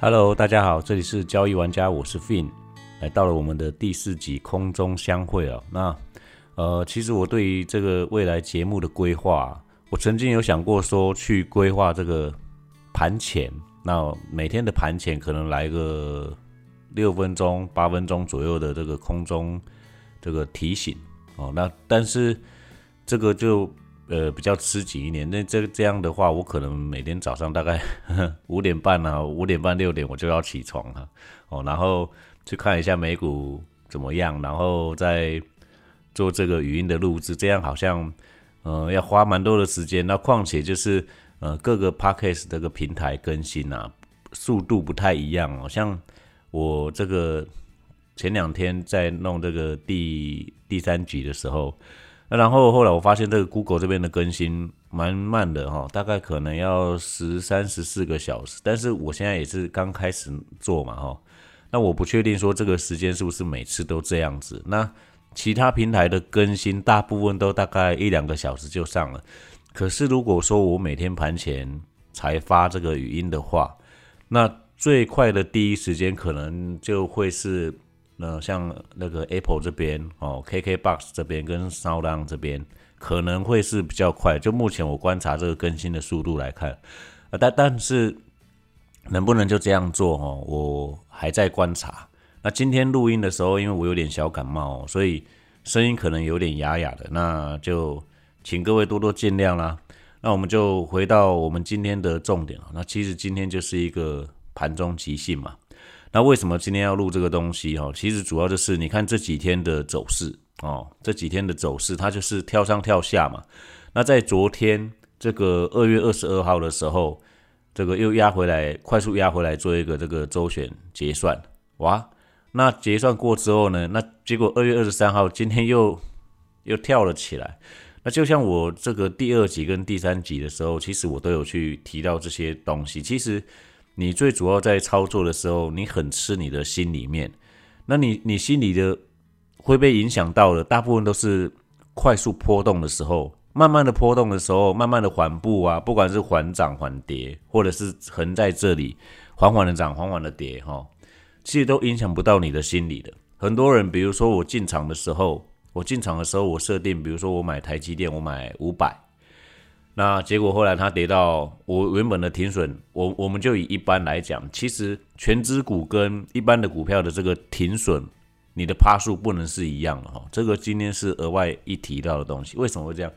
Hello，大家好，这里是交易玩家，我是 Fin，来到了我们的第四集空中相会了。那呃，其实我对于这个未来节目的规划，我曾经有想过说去规划这个盘前，那每天的盘前可能来个六分钟、八分钟左右的这个空中这个提醒哦。那但是这个就。呃，比较吃紧一点。那这这样的话，我可能每天早上大概 五点半啊，五点半六点我就要起床哈，哦，然后去看一下美股怎么样，然后再做这个语音的录制。这样好像呃要花蛮多的时间。那况且就是呃各个 podcast 这个平台更新啊，速度不太一样哦。像我这个前两天在弄这个第第三集的时候。那然后后来我发现这个 Google 这边的更新蛮慢的哈，大概可能要十三十四个小时。但是我现在也是刚开始做嘛哈，那我不确定说这个时间是不是每次都这样子。那其他平台的更新大部分都大概一两个小时就上了。可是如果说我每天盘前才发这个语音的话，那最快的第一时间可能就会是。那像那个 Apple 这边哦，KKBox 这边跟 SoundOn 这边可能会是比较快。就目前我观察这个更新的速度来看，呃，但但是能不能就这样做哦？我还在观察。那今天录音的时候，因为我有点小感冒，所以声音可能有点哑哑的，那就请各位多多见谅啦。那我们就回到我们今天的重点了。那其实今天就是一个盘中即兴嘛。那为什么今天要录这个东西哈？其实主要就是你看这几天的走势哦，这几天的走势它就是跳上跳下嘛。那在昨天这个二月二十二号的时候，这个又压回来，快速压回来做一个这个周选结算，哇！那结算过之后呢，那结果二月二十三号今天又又跳了起来。那就像我这个第二集跟第三集的时候，其实我都有去提到这些东西，其实。你最主要在操作的时候，你很吃你的心里面，那你你心里的会被影响到的，大部分都是快速波动的时候，慢慢的波动的时候，慢慢的缓步啊，不管是缓涨缓跌，或者是横在这里缓缓的涨，缓缓的跌，哈，其实都影响不到你的心理的。很多人，比如说我进场的时候，我进场的时候，我设定，比如说我买台积电，我买五百。那结果后来它跌到我原本的停损，我我们就以一般来讲，其实全资股跟一般的股票的这个停损，你的趴数不能是一样的哈。这个今天是额外一提到的东西，为什么会这样？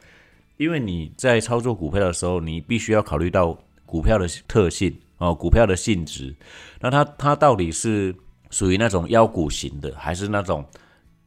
因为你在操作股票的时候，你必须要考虑到股票的特性哦，股票的性质。那它它到底是属于那种妖股型的，还是那种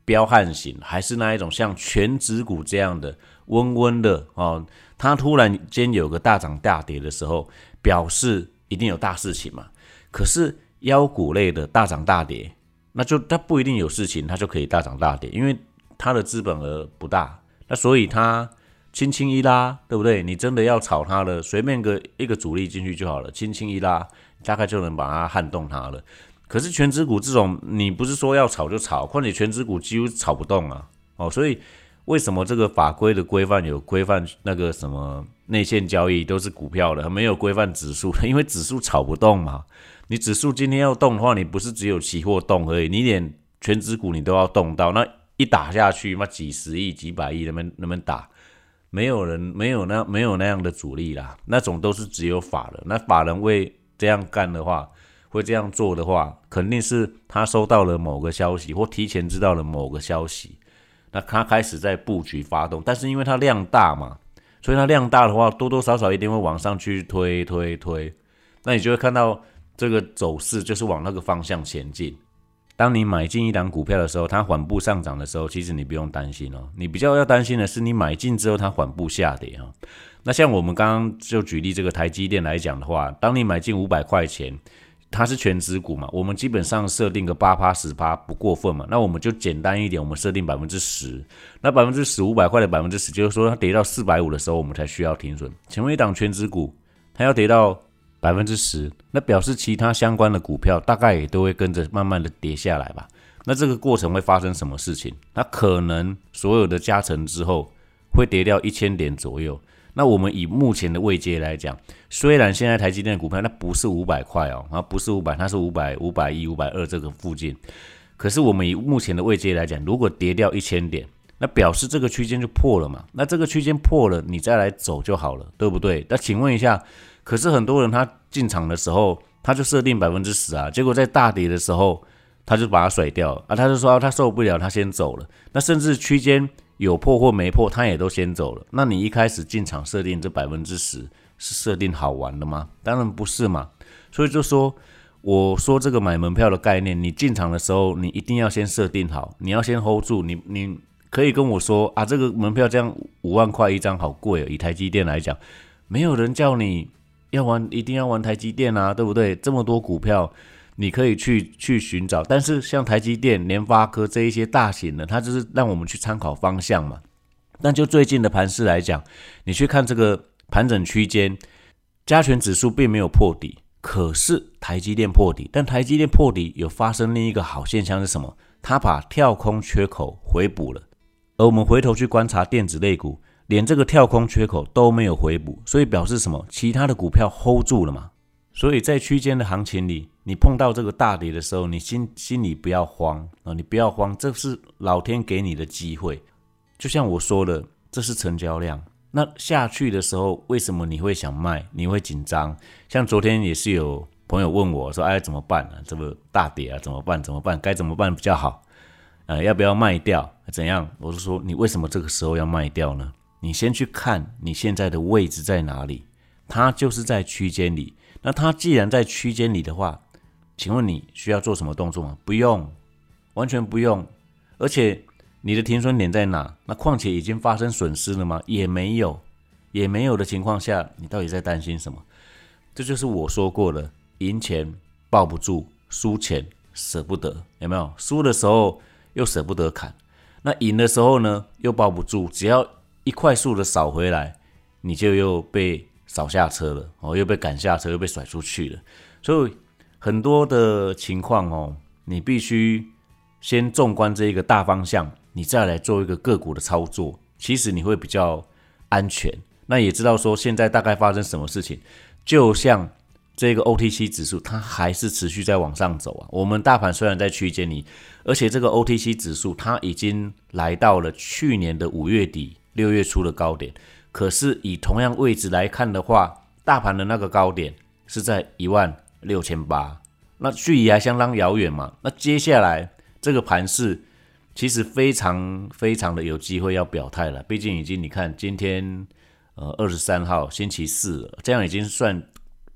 彪悍型，还是那一种像全指股这样的温温的哦？它突然间有个大涨大跌的时候，表示一定有大事情嘛。可是妖股类的大涨大跌，那就它不一定有事情，它就可以大涨大跌，因为它的资本额不大，那所以它轻轻一拉，对不对？你真的要炒它了，随便个一个主力进去就好了，轻轻一拉，大概就能把它撼动它了。可是全指股这种，你不是说要炒就炒，况且全指股几乎炒不动啊，哦，所以。为什么这个法规的规范有规范那个什么内线交易都是股票的，没有规范指数的？因为指数炒不动嘛。你指数今天要动的话，你不是只有期货动而已，你连全指股你都要动到。那一打下去，嘛几十亿、几百亿，能不能能不能打？没有人没有那没有那样的主力啦，那种都是只有法人。那法人为这样干的话，会这样做的话，肯定是他收到了某个消息，或提前知道了某个消息。那他开始在布局发动，但是因为它量大嘛，所以它量大的话，多多少少一定会往上去推推推。那你就会看到这个走势就是往那个方向前进。当你买进一档股票的时候，它缓步上涨的时候，其实你不用担心哦。你比较要担心的是，你买进之后它缓步下跌啊。那像我们刚刚就举例这个台积电来讲的话，当你买进五百块钱。它是全指股嘛，我们基本上设定个八趴十趴不过分嘛，那我们就简单一点，我们设定百分之十，那百分之十五百块的百分之十，就是说它跌到四百五的时候，我们才需要停损。请问一档全指股，它要跌到百分之十，那表示其他相关的股票大概也都会跟着慢慢的跌下来吧？那这个过程会发生什么事情？它可能所有的加成之后会跌掉一千点左右，那我们以目前的位阶来讲，虽然现在台积电的股票那不是五百块哦，啊不是五百，它是五百五百一五百二这个附近，可是我们以目前的位阶来讲，如果跌掉一千点，那表示这个区间就破了嘛？那这个区间破了，你再来走就好了，对不对？那请问一下，可是很多人他进场的时候，他就设定百分之十啊，结果在大跌的时候，他就把它甩掉啊，他就说他受不了，他先走了。那甚至区间。有破或没破，他也都先走了。那你一开始进场设定这百分之十，是设定好玩的吗？当然不是嘛。所以就说，我说这个买门票的概念，你进场的时候，你一定要先设定好，你要先 hold 住。你你可以跟我说啊，这个门票这样五万块一张，好贵哦。以台积电来讲，没有人叫你要玩，一定要玩台积电啊，对不对？这么多股票。你可以去去寻找，但是像台积电、联发科这一些大型的，它就是让我们去参考方向嘛。但就最近的盘势来讲，你去看这个盘整区间，加权指数并没有破底，可是台积电破底。但台积电破底有发生另一个好现象是什么？它把跳空缺口回补了。而我们回头去观察电子类股，连这个跳空缺口都没有回补，所以表示什么？其他的股票 hold 住了嘛？所以在区间的行情里，你碰到这个大跌的时候，你心心里不要慌啊，你不要慌，这是老天给你的机会。就像我说的，这是成交量。那下去的时候，为什么你会想卖？你会紧张？像昨天也是有朋友问我说：“哎，怎么办呢？这个大跌啊，怎么办？怎么办？该怎么办比较好？呃，要不要卖掉？怎样？”我是说，你为什么这个时候要卖掉呢？你先去看你现在的位置在哪里，它就是在区间里。那它既然在区间里的话，请问你需要做什么动作吗？不用，完全不用。而且你的停损点在哪？那况且已经发生损失了吗？也没有，也没有的情况下，你到底在担心什么？这就是我说过的，赢钱抱不住，输钱舍不得，有没有？输的时候又舍不得砍，那赢的时候呢又抱不住，只要一快速的扫回来，你就又被。早下车了哦，又被赶下车，又被甩出去了。所以很多的情况哦，你必须先纵观这一个大方向，你再来做一个个股的操作，其实你会比较安全。那也知道说现在大概发生什么事情，就像这个 OTC 指数，它还是持续在往上走啊。我们大盘虽然在区间里，而且这个 OTC 指数它已经来到了去年的五月底、六月初的高点。可是以同样位置来看的话，大盘的那个高点是在一万六千八，那距离还相当遥远嘛。那接下来这个盘势其实非常非常的有机会要表态了，毕竟已经你看今天呃二十三号星期四，这样已经算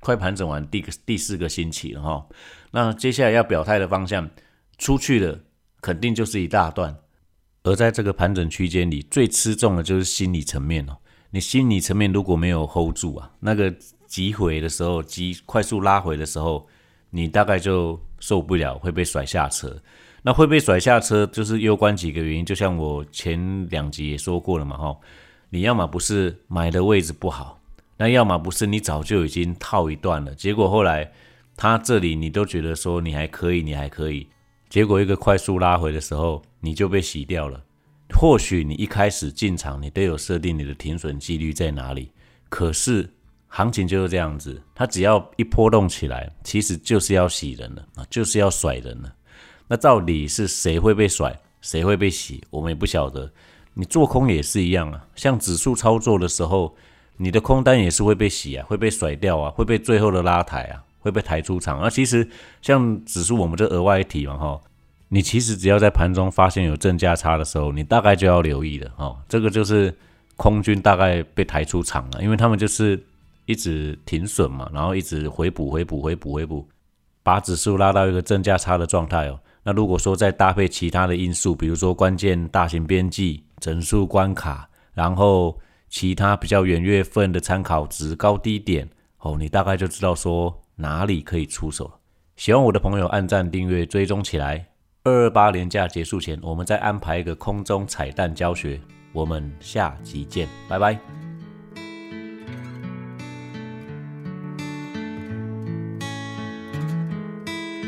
快盘整完第第四个星期了哈。那接下来要表态的方向出去了，肯定就是一大段。而在这个盘整区间里，最吃重的就是心理层面哦。你心理层面如果没有 hold 住啊，那个急回的时候，急快速拉回的时候，你大概就受不了，会被甩下车。那会被甩下车，就是攸关几个原因。就像我前两集也说过了嘛，哈，你要么不是买的位置不好，那要么不是你早就已经套一段了，结果后来他这里你都觉得说你还可以，你还可以，结果一个快速拉回的时候，你就被洗掉了。或许你一开始进场，你都有设定你的停损几率在哪里。可是行情就是这样子，它只要一波动起来，其实就是要洗人了啊，就是要甩人了。那到底是谁会被甩，谁会被洗，我们也不晓得。你做空也是一样啊，像指数操作的时候，你的空单也是会被洗啊，会被甩掉啊，会被最后的拉抬啊，会被抬出场。而其实像指数，我们这额外提嘛哈。你其实只要在盘中发现有正价差的时候，你大概就要留意了哦。这个就是空军大概被抬出场了，因为他们就是一直停损嘛，然后一直回补、回补、回补、回补，把指数拉到一个正价差的状态哦。那如果说再搭配其他的因素，比如说关键大型边际、整数关卡，然后其他比较远月份的参考值、高低点哦，你大概就知道说哪里可以出手了。喜欢我的朋友按赞、订阅、追踪起来。二二八年假结束前，我们再安排一个空中彩蛋教学。我们下集见，拜拜。